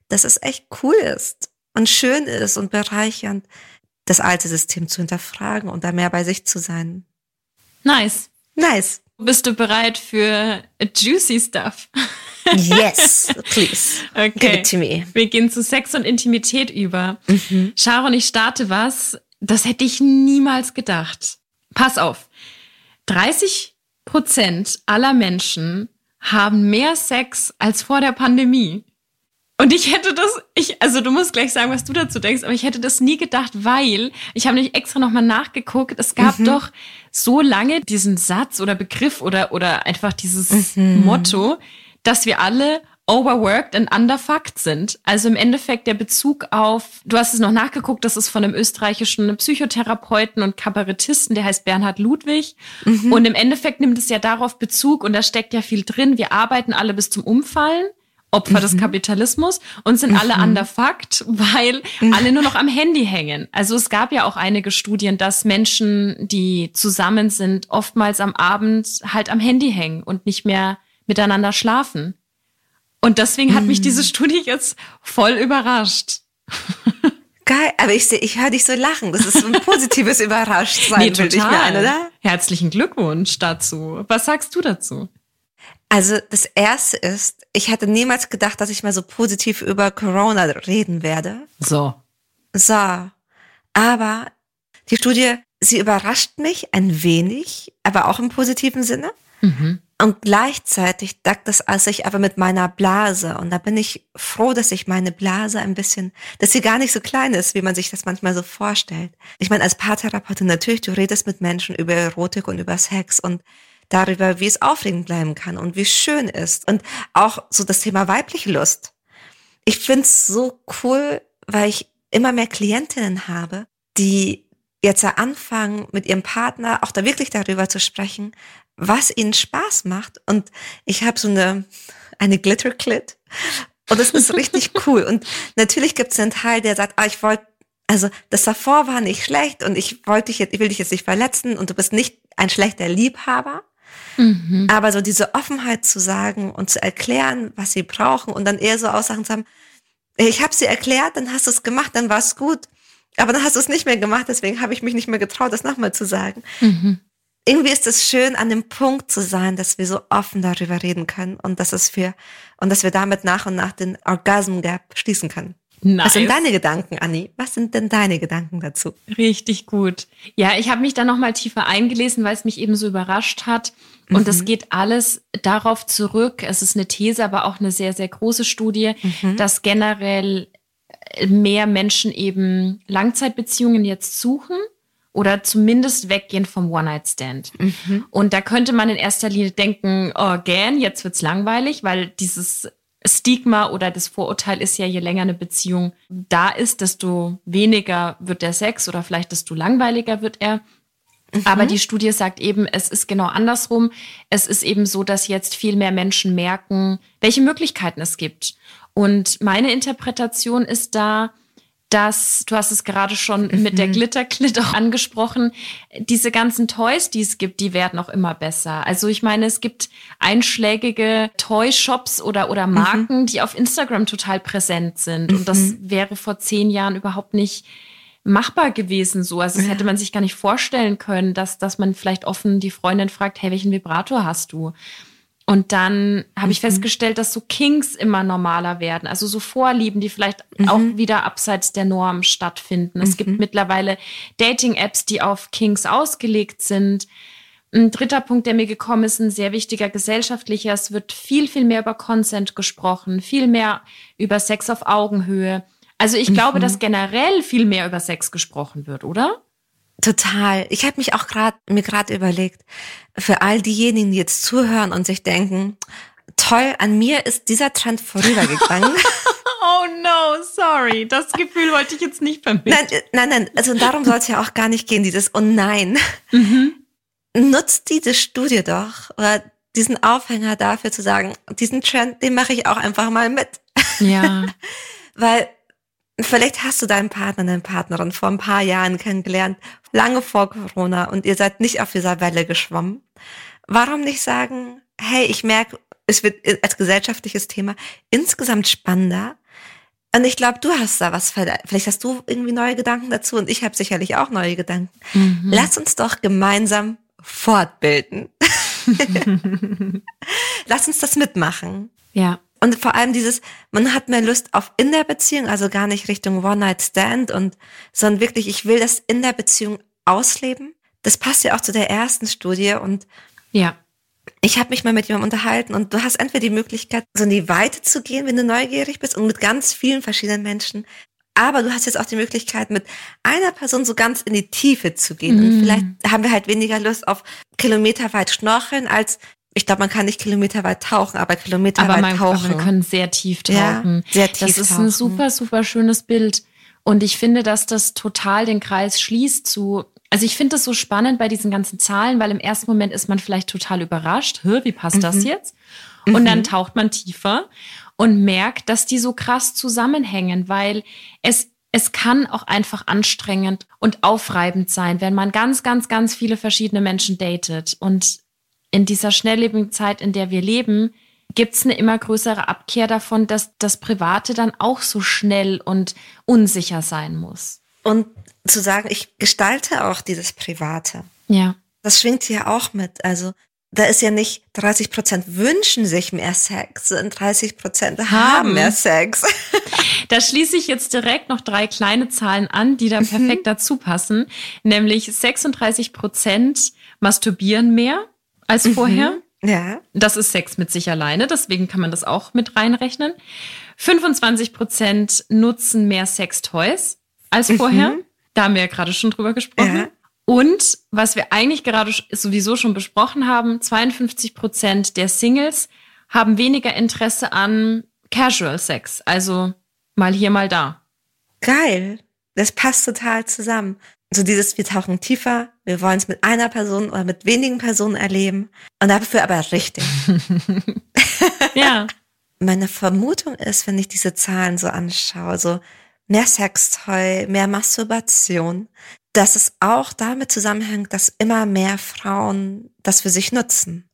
dass es echt cool ist und schön ist und bereichernd, das alte System zu hinterfragen und da mehr bei sich zu sein. Nice. Nice. Bist du bereit für juicy stuff? Yes, please. Okay. Give it to me. Wir gehen zu Sex und Intimität über. Mhm. Sharon, ich starte was, das hätte ich niemals gedacht. Pass auf. 30 Prozent aller Menschen haben mehr Sex als vor der Pandemie. Und ich hätte das, ich, also du musst gleich sagen, was du dazu denkst, aber ich hätte das nie gedacht, weil ich habe nicht extra nochmal nachgeguckt. Es gab mhm. doch so lange diesen Satz oder Begriff oder, oder einfach dieses mhm. Motto, dass wir alle overworked and underfucked sind. Also im Endeffekt der Bezug auf, du hast es noch nachgeguckt, das ist von einem österreichischen Psychotherapeuten und Kabarettisten, der heißt Bernhard Ludwig. Mhm. Und im Endeffekt nimmt es ja darauf Bezug und da steckt ja viel drin. Wir arbeiten alle bis zum Umfallen. Opfer mhm. des Kapitalismus und sind mhm. alle underfucked, weil mhm. alle nur noch am Handy hängen. Also es gab ja auch einige Studien, dass Menschen, die zusammen sind, oftmals am Abend halt am Handy hängen und nicht mehr miteinander schlafen. Und deswegen hat mich diese mm. Studie jetzt voll überrascht. Geil, aber ich sehe, ich höre dich so lachen. Das ist so ein positives Überraschtsein, nee, total. ich mir ein, oder? Herzlichen Glückwunsch dazu. Was sagst du dazu? Also das erste ist, ich hätte niemals gedacht, dass ich mal so positiv über Corona reden werde. So. So. Aber die Studie, sie überrascht mich ein wenig, aber auch im positiven Sinne. Mhm. Und gleichzeitig deckt das sich aber mit meiner Blase. Und da bin ich froh, dass ich meine Blase ein bisschen, dass sie gar nicht so klein ist, wie man sich das manchmal so vorstellt. Ich meine, als Paartherapeutin natürlich, du redest mit Menschen über Erotik und über Sex und darüber, wie es aufregend bleiben kann und wie schön ist. Und auch so das Thema weibliche Lust. Ich find's so cool, weil ich immer mehr Klientinnen habe, die jetzt anfangen, mit ihrem Partner auch da wirklich darüber zu sprechen, was ihnen Spaß macht. Und ich habe so eine, eine Glitterklit. Und das ist richtig cool. Und natürlich gibt es einen Teil, der sagt, ah, ich wollte, also das davor war nicht schlecht und ich wollte dich jetzt, ich will dich jetzt nicht verletzen und du bist nicht ein schlechter Liebhaber. Mhm. Aber so diese Offenheit zu sagen und zu erklären, was sie brauchen und dann eher so Aussagen zu haben, ich habe sie erklärt, dann hast du es gemacht, dann war es gut. Aber dann hast du es nicht mehr gemacht, deswegen habe ich mich nicht mehr getraut, das nochmal zu sagen. Mhm irgendwie ist es schön, an dem Punkt zu sein, dass wir so offen darüber reden können und dass es für, und dass wir damit nach und nach den Orgasm Gap schließen können. Nice. Was sind deine Gedanken, Anni? Was sind denn deine Gedanken dazu? Richtig gut. Ja, ich habe mich da nochmal tiefer eingelesen, weil es mich eben so überrascht hat. Und es mhm. geht alles darauf zurück. Es ist eine These, aber auch eine sehr, sehr große Studie, mhm. dass generell mehr Menschen eben Langzeitbeziehungen jetzt suchen oder zumindest weggehen vom One-Night-Stand. Mhm. Und da könnte man in erster Linie denken, oh, gern, jetzt wird's langweilig, weil dieses Stigma oder das Vorurteil ist ja, je länger eine Beziehung da ist, desto weniger wird der Sex oder vielleicht desto langweiliger wird er. Mhm. Aber die Studie sagt eben, es ist genau andersrum. Es ist eben so, dass jetzt viel mehr Menschen merken, welche Möglichkeiten es gibt. Und meine Interpretation ist da, dass, du hast es gerade schon mhm. mit der. Glitterklit auch angesprochen, diese ganzen Toys, die es gibt, die werden auch immer besser. Also ich meine, es gibt einschlägige Toy-Shops oder, oder mhm. Marken, mhm. die auf Instagram total präsent sind. Und das mhm. wäre vor zehn Jahren überhaupt nicht machbar gewesen so. Also das ja. hätte man sich gar nicht vorstellen können, dass, dass man vielleicht offen die Freundin fragt, hey, welchen Vibrator hast du? Und dann habe ich mhm. festgestellt, dass so Kings immer normaler werden. Also so Vorlieben, die vielleicht mhm. auch wieder abseits der Norm stattfinden. Es gibt mhm. mittlerweile Dating-Apps, die auf Kings ausgelegt sind. Ein dritter Punkt, der mir gekommen ist, ein sehr wichtiger gesellschaftlicher. Es wird viel, viel mehr über Consent gesprochen, viel mehr über Sex auf Augenhöhe. Also ich glaube, dass mhm. generell viel mehr über Sex gesprochen wird, oder? Total. Ich habe mich auch gerade mir gerade überlegt, für all diejenigen, die jetzt zuhören und sich denken, toll, an mir ist dieser Trend vorübergegangen. oh no, sorry. Das Gefühl wollte ich jetzt nicht vermitteln. Nein, äh, nein, nein. Also darum soll es ja auch gar nicht gehen, dieses Oh nein. Mhm. Nutzt diese Studie doch oder diesen Aufhänger dafür zu sagen, diesen Trend, den mache ich auch einfach mal mit. Ja. Weil Vielleicht hast du deinen Partner, deine Partnerin vor ein paar Jahren kennengelernt, lange vor Corona, und ihr seid nicht auf dieser Welle geschwommen. Warum nicht sagen, hey, ich merke, es wird als gesellschaftliches Thema insgesamt spannender. Und ich glaube, du hast da was, vielleicht hast du irgendwie neue Gedanken dazu und ich habe sicherlich auch neue Gedanken. Mhm. Lass uns doch gemeinsam fortbilden. Lass uns das mitmachen. Ja. Und vor allem dieses, man hat mehr Lust auf in der Beziehung, also gar nicht Richtung One-Night-Stand und, sondern wirklich, ich will das in der Beziehung ausleben. Das passt ja auch zu der ersten Studie und ja. Ich habe mich mal mit jemandem unterhalten und du hast entweder die Möglichkeit, so in die Weite zu gehen, wenn du neugierig bist und mit ganz vielen verschiedenen Menschen. Aber du hast jetzt auch die Möglichkeit, mit einer Person so ganz in die Tiefe zu gehen. Mm. Und mhm. vielleicht haben wir halt weniger Lust auf kilometerweit schnorcheln, als ich glaube, man kann nicht kilometerweit tauchen, aber kilometerweit aber man, tauchen. Aber wir können sehr tief tauchen. Ja, sehr tief Das ist tauchen. ein super, super schönes Bild. Und ich finde, dass das total den Kreis schließt zu, also ich finde das so spannend bei diesen ganzen Zahlen, weil im ersten Moment ist man vielleicht total überrascht. Hä, wie passt mhm. das jetzt? Und mhm. dann taucht man tiefer und merkt, dass die so krass zusammenhängen, weil es es kann auch einfach anstrengend und aufreibend sein, wenn man ganz, ganz, ganz viele verschiedene Menschen datet. Und in dieser schnelllebigen Zeit, in der wir leben, gibt es eine immer größere Abkehr davon, dass das Private dann auch so schnell und unsicher sein muss. Und zu sagen, ich gestalte auch dieses Private. Ja. Das schwingt hier auch mit. Also da ist ja nicht 30 Prozent wünschen sich mehr Sex und 30 Prozent haben. haben mehr Sex. Da schließe ich jetzt direkt noch drei kleine Zahlen an, die da mhm. perfekt dazu passen. Nämlich 36 Prozent masturbieren mehr als mhm. vorher. Ja. Das ist Sex mit sich alleine, deswegen kann man das auch mit reinrechnen. 25 Prozent nutzen mehr Sextoys als vorher. Mhm. Da haben wir ja gerade schon drüber gesprochen. Ja. Und was wir eigentlich gerade sowieso schon besprochen haben, 52 Prozent der Singles haben weniger Interesse an Casual Sex, also mal hier, mal da. Geil. Das passt total zusammen so dieses, wir tauchen tiefer, wir wollen es mit einer Person oder mit wenigen Personen erleben und dafür aber richtig. ja. Meine Vermutung ist, wenn ich diese Zahlen so anschaue, so mehr Sextoy, mehr Masturbation, dass es auch damit zusammenhängt, dass immer mehr Frauen das für sich nutzen.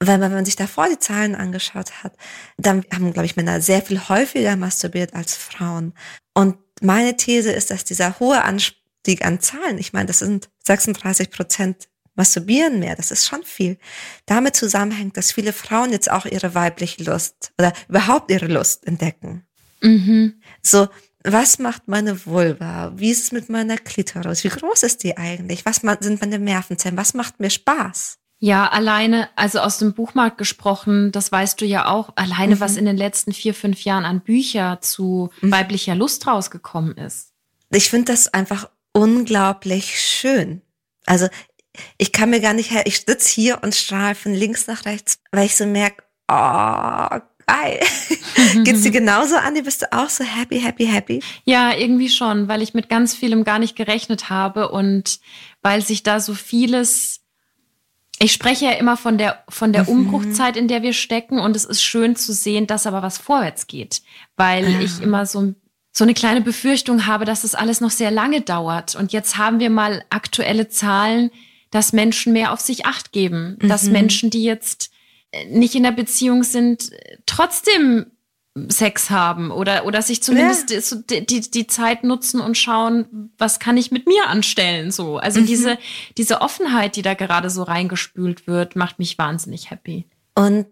Weil wenn man sich davor die Zahlen angeschaut hat, dann haben, glaube ich, Männer sehr viel häufiger masturbiert als Frauen. Und meine These ist, dass dieser hohe Anspruch Anstieg an Zahlen. Ich meine, das sind 36 Prozent masturbieren mehr, das ist schon viel. Damit zusammenhängt, dass viele Frauen jetzt auch ihre weibliche Lust oder überhaupt ihre Lust entdecken. Mhm. So, was macht meine Vulva? Wie ist es mit meiner Klitoris? Wie groß ist die eigentlich? Was sind meine Nervenzellen? Was macht mir Spaß? Ja, alleine, also aus dem Buchmarkt gesprochen, das weißt du ja auch, alleine mhm. was in den letzten vier, fünf Jahren an Bücher zu mhm. weiblicher Lust rausgekommen ist. Ich finde das einfach unglaublich schön. Also ich kann mir gar nicht ich sitze hier und strahle von links nach rechts, weil ich so merke, oh, geil. Geht's dir genauso an? Du bist auch so happy, happy, happy? Ja, irgendwie schon, weil ich mit ganz vielem gar nicht gerechnet habe und weil sich da so vieles ich spreche ja immer von der, von der mhm. Umbruchzeit, in der wir stecken. Und es ist schön zu sehen, dass aber was vorwärts geht. Weil ja. ich immer so, so eine kleine Befürchtung habe, dass das alles noch sehr lange dauert. Und jetzt haben wir mal aktuelle Zahlen, dass Menschen mehr auf sich acht geben. Mhm. Dass Menschen, die jetzt nicht in der Beziehung sind, trotzdem Sex haben oder, oder sich zumindest ja. die, die, die Zeit nutzen und schauen, was kann ich mit mir anstellen, so. Also mhm. diese, diese Offenheit, die da gerade so reingespült wird, macht mich wahnsinnig happy. Und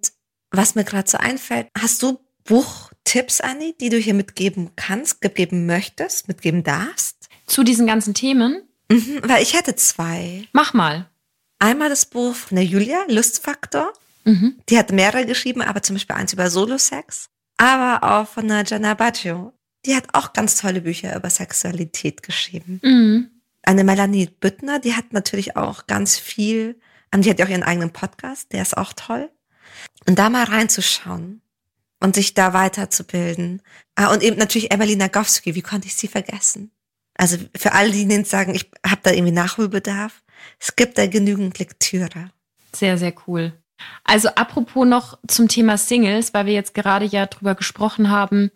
was mir gerade so einfällt, hast du Buchtipps, Anni, die du hier mitgeben kannst, mitgeben möchtest, mitgeben darfst? Zu diesen ganzen Themen? Mhm, weil ich hätte zwei. Mach mal. Einmal das Buch von der Julia, Lustfaktor. Mhm. Die hat mehrere geschrieben, aber zum Beispiel eins über Solo-Sex. Aber auch von der Gianna Baggio. Die hat auch ganz tolle Bücher über Sexualität geschrieben. Mhm. Eine Melanie Büttner, die hat natürlich auch ganz viel, die hat ja auch ihren eigenen Podcast, der ist auch toll. Und da mal reinzuschauen und sich da weiterzubilden. Ah, und eben natürlich Emily Nagowski, wie konnte ich sie vergessen? Also für alle, die jetzt sagen, ich habe da irgendwie Nachholbedarf, es gibt da genügend Lektüre. Sehr, sehr cool. Also apropos noch zum Thema Singles, weil wir jetzt gerade ja drüber gesprochen haben,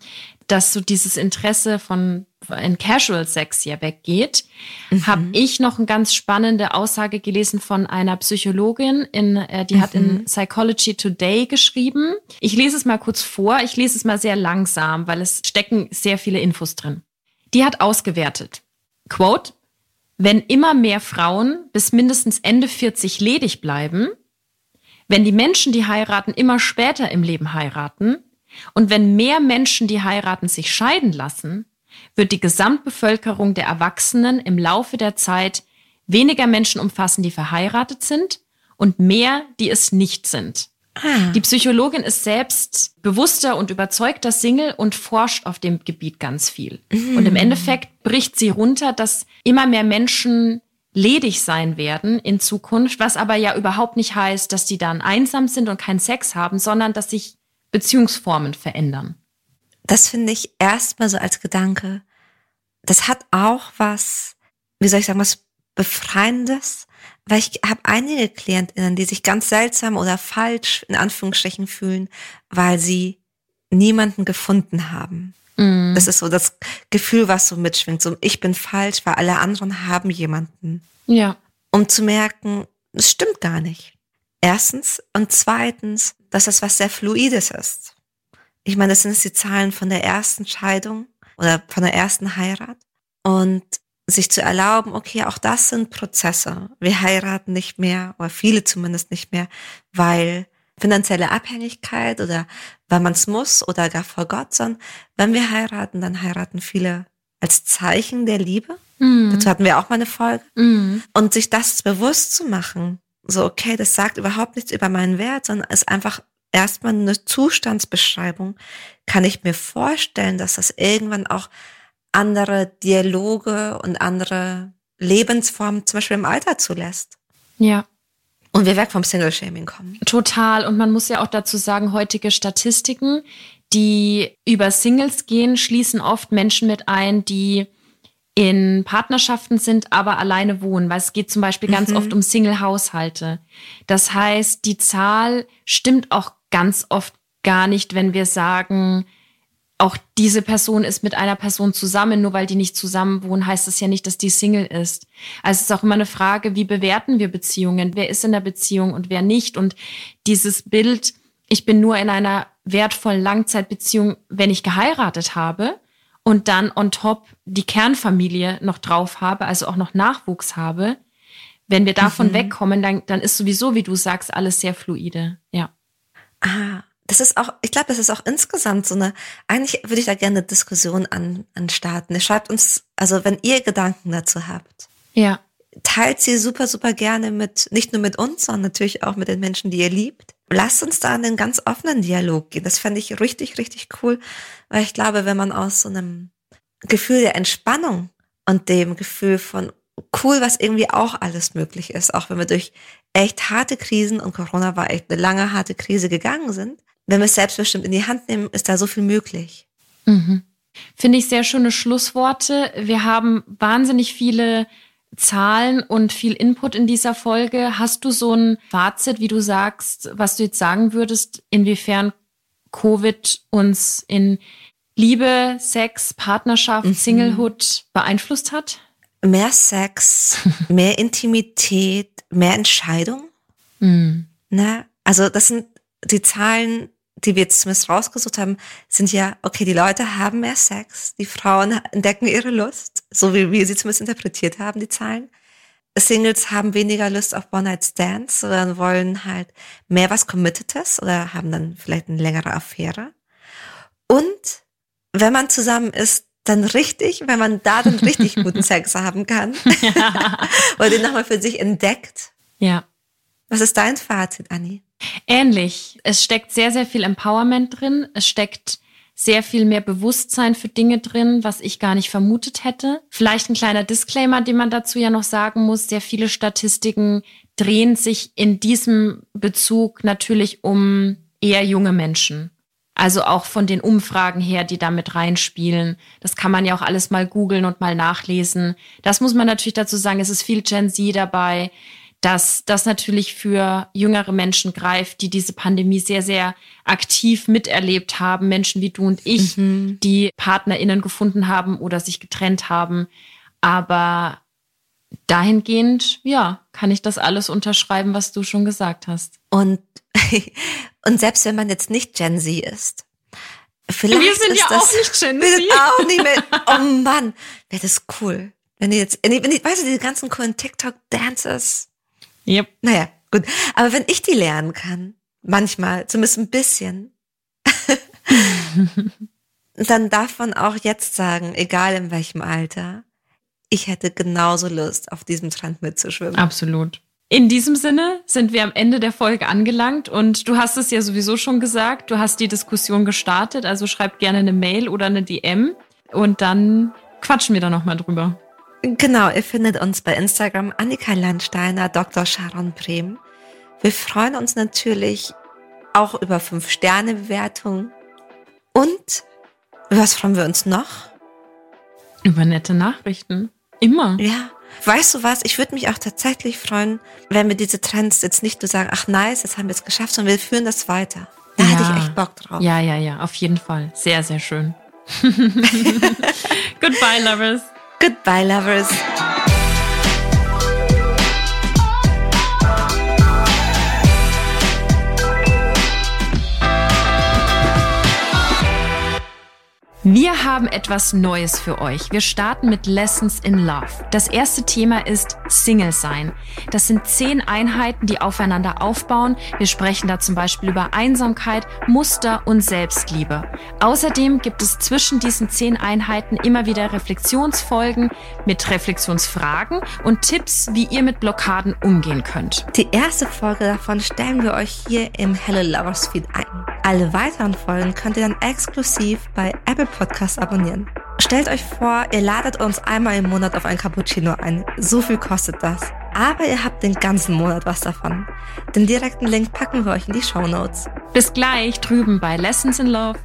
dass so dieses Interesse von in Casual Sex ja weggeht, mhm. habe ich noch eine ganz spannende Aussage gelesen von einer Psychologin, in, äh, die mhm. hat in mhm. Psychology Today geschrieben. Ich lese es mal kurz vor, ich lese es mal sehr langsam, weil es stecken sehr viele Infos drin. Die hat ausgewertet. Quote, wenn immer mehr Frauen bis mindestens Ende 40 ledig bleiben, wenn die Menschen, die heiraten, immer später im Leben heiraten und wenn mehr Menschen, die heiraten, sich scheiden lassen, wird die Gesamtbevölkerung der Erwachsenen im Laufe der Zeit weniger Menschen umfassen, die verheiratet sind und mehr, die es nicht sind. Ah. Die Psychologin ist selbst bewusster und überzeugter Single und forscht auf dem Gebiet ganz viel. Mm. Und im Endeffekt bricht sie runter, dass immer mehr Menschen ledig sein werden in Zukunft, was aber ja überhaupt nicht heißt, dass die dann einsam sind und keinen Sex haben, sondern dass sich Beziehungsformen verändern. Das finde ich erstmal so als Gedanke. Das hat auch was, wie soll ich sagen, was Befreiendes, weil ich habe einige Klientinnen, die sich ganz seltsam oder falsch in Anführungsstrichen fühlen, weil sie niemanden gefunden haben. Mhm. Das ist so das Gefühl, was so mitschwingt. So, ich bin falsch, weil alle anderen haben jemanden. Ja. Um zu merken, es stimmt gar nicht. Erstens. Und zweitens, dass das was sehr Fluides ist. Ich meine, das sind die Zahlen von der ersten Scheidung oder von der ersten Heirat. Und sich zu erlauben, okay, auch das sind Prozesse. Wir heiraten nicht mehr, oder viele zumindest nicht mehr, weil finanzielle Abhängigkeit oder weil man es muss oder gar vor Gott, sondern wenn wir heiraten, dann heiraten viele als Zeichen der Liebe. Mhm. Dazu hatten wir auch mal eine Folge. Mhm. Und sich das bewusst zu machen, so, okay, das sagt überhaupt nichts über meinen Wert, sondern ist einfach erstmal eine Zustandsbeschreibung, kann ich mir vorstellen, dass das irgendwann auch andere Dialoge und andere Lebensformen zum Beispiel im Alter zulässt. Ja. Und wir weg vom Single-Shaming kommen. Total. Und man muss ja auch dazu sagen, heutige Statistiken, die über Singles gehen, schließen oft Menschen mit ein, die in Partnerschaften sind, aber alleine wohnen, weil es geht zum Beispiel ganz mhm. oft um Single-Haushalte. Das heißt, die Zahl stimmt auch ganz oft gar nicht, wenn wir sagen, auch diese Person ist mit einer Person zusammen, nur weil die nicht zusammen wohnen, heißt das ja nicht, dass die Single ist. Also es ist auch immer eine Frage, wie bewerten wir Beziehungen? Wer ist in der Beziehung und wer nicht? Und dieses Bild, ich bin nur in einer wertvollen Langzeitbeziehung, wenn ich geheiratet habe und dann on top die Kernfamilie noch drauf habe, also auch noch Nachwuchs habe, wenn wir davon mhm. wegkommen, dann, dann ist sowieso, wie du sagst, alles sehr fluide. Ja. Ah, das ist auch, ich glaube, das ist auch insgesamt so eine, eigentlich würde ich da gerne eine Diskussion an, anstarten. Ihr schreibt uns, also wenn ihr Gedanken dazu habt. Ja. Teilt sie super, super gerne mit, nicht nur mit uns, sondern natürlich auch mit den Menschen, die ihr liebt. Lasst uns da in einen ganz offenen Dialog gehen. Das fände ich richtig, richtig cool, weil ich glaube, wenn man aus so einem Gefühl der Entspannung und dem Gefühl von cool, was irgendwie auch alles möglich ist, auch wenn wir durch echt harte Krisen und Corona war echt eine lange harte Krise gegangen sind. Wenn wir es selbstbestimmt in die Hand nehmen, ist da so viel möglich. Mhm. Finde ich sehr schöne Schlussworte. Wir haben wahnsinnig viele Zahlen und viel Input in dieser Folge. Hast du so ein Fazit, wie du sagst, was du jetzt sagen würdest, inwiefern Covid uns in Liebe, Sex, Partnerschaft, mhm. Singlehood beeinflusst hat? Mehr Sex, mehr Intimität, mehr Entscheidung. Mhm. Ne? Also das sind die Zahlen, die wir jetzt zumindest rausgesucht haben, sind ja, okay, die Leute haben mehr Sex, die Frauen entdecken ihre Lust, so wie wir sie zumindest interpretiert haben, die Zahlen. Singles haben weniger Lust auf One-Night-Stands, sondern wollen halt mehr was Committedes oder haben dann vielleicht eine längere Affäre. Und wenn man zusammen ist, dann richtig, wenn man da dann richtig guten Sex haben kann. Oder den nochmal für sich entdeckt. Ja. Was ist dein Fazit, Anni? Ähnlich. Es steckt sehr, sehr viel Empowerment drin. Es steckt sehr viel mehr Bewusstsein für Dinge drin, was ich gar nicht vermutet hätte. Vielleicht ein kleiner Disclaimer, den man dazu ja noch sagen muss. Sehr viele Statistiken drehen sich in diesem Bezug natürlich um eher junge Menschen. Also auch von den Umfragen her, die da mit reinspielen. Das kann man ja auch alles mal googeln und mal nachlesen. Das muss man natürlich dazu sagen, es ist viel Gen Z dabei, dass das natürlich für jüngere Menschen greift, die diese Pandemie sehr, sehr aktiv miterlebt haben. Menschen wie du und ich, mhm. die PartnerInnen gefunden haben oder sich getrennt haben. Aber dahingehend, ja, kann ich das alles unterschreiben, was du schon gesagt hast. Und Und selbst wenn man jetzt nicht Gen Z ist, vielleicht wir sind ist ja das, auch nicht Gen Z. Wir sind auch nicht mehr, oh Mann, wäre das cool. Wenn die jetzt, wenn die, weißt du, die ganzen coolen TikTok-Dancers. Yep. Naja, gut. Aber wenn ich die lernen kann, manchmal, zumindest ein bisschen, dann darf man auch jetzt sagen, egal in welchem Alter, ich hätte genauso Lust, auf diesem Strand mitzuschwimmen. Absolut. In diesem Sinne sind wir am Ende der Folge angelangt und du hast es ja sowieso schon gesagt, du hast die Diskussion gestartet, also schreib gerne eine Mail oder eine DM und dann quatschen wir da nochmal drüber. Genau, ihr findet uns bei Instagram Annika Landsteiner, Dr. Sharon Brehm. Wir freuen uns natürlich auch über 5-Sterne-Bewertungen und was freuen wir uns noch? Über nette Nachrichten. Immer. Ja. Weißt du was? Ich würde mich auch tatsächlich freuen, wenn wir diese Trends jetzt nicht nur sagen, ach nice, jetzt haben wir es geschafft, sondern wir führen das weiter. Da ja. hätte ich echt Bock drauf. Ja, ja, ja, auf jeden Fall. Sehr, sehr schön. Goodbye, Lovers. Goodbye, Lovers. Wir haben etwas Neues für euch. Wir starten mit Lessons in Love. Das erste Thema ist Single sein. Das sind zehn Einheiten, die aufeinander aufbauen. Wir sprechen da zum Beispiel über Einsamkeit, Muster und Selbstliebe. Außerdem gibt es zwischen diesen zehn Einheiten immer wieder Reflexionsfolgen mit Reflexionsfragen und Tipps, wie ihr mit Blockaden umgehen könnt. Die erste Folge davon stellen wir euch hier im Hello Lovers Feed ein. Alle weiteren Folgen könnt ihr dann exklusiv bei Apple Podcast abonnieren. Stellt euch vor, ihr ladet uns einmal im Monat auf ein Cappuccino ein. So viel kostet das. Aber ihr habt den ganzen Monat was davon. Den direkten Link packen wir euch in die Show Notes. Bis gleich drüben bei Lessons in Love.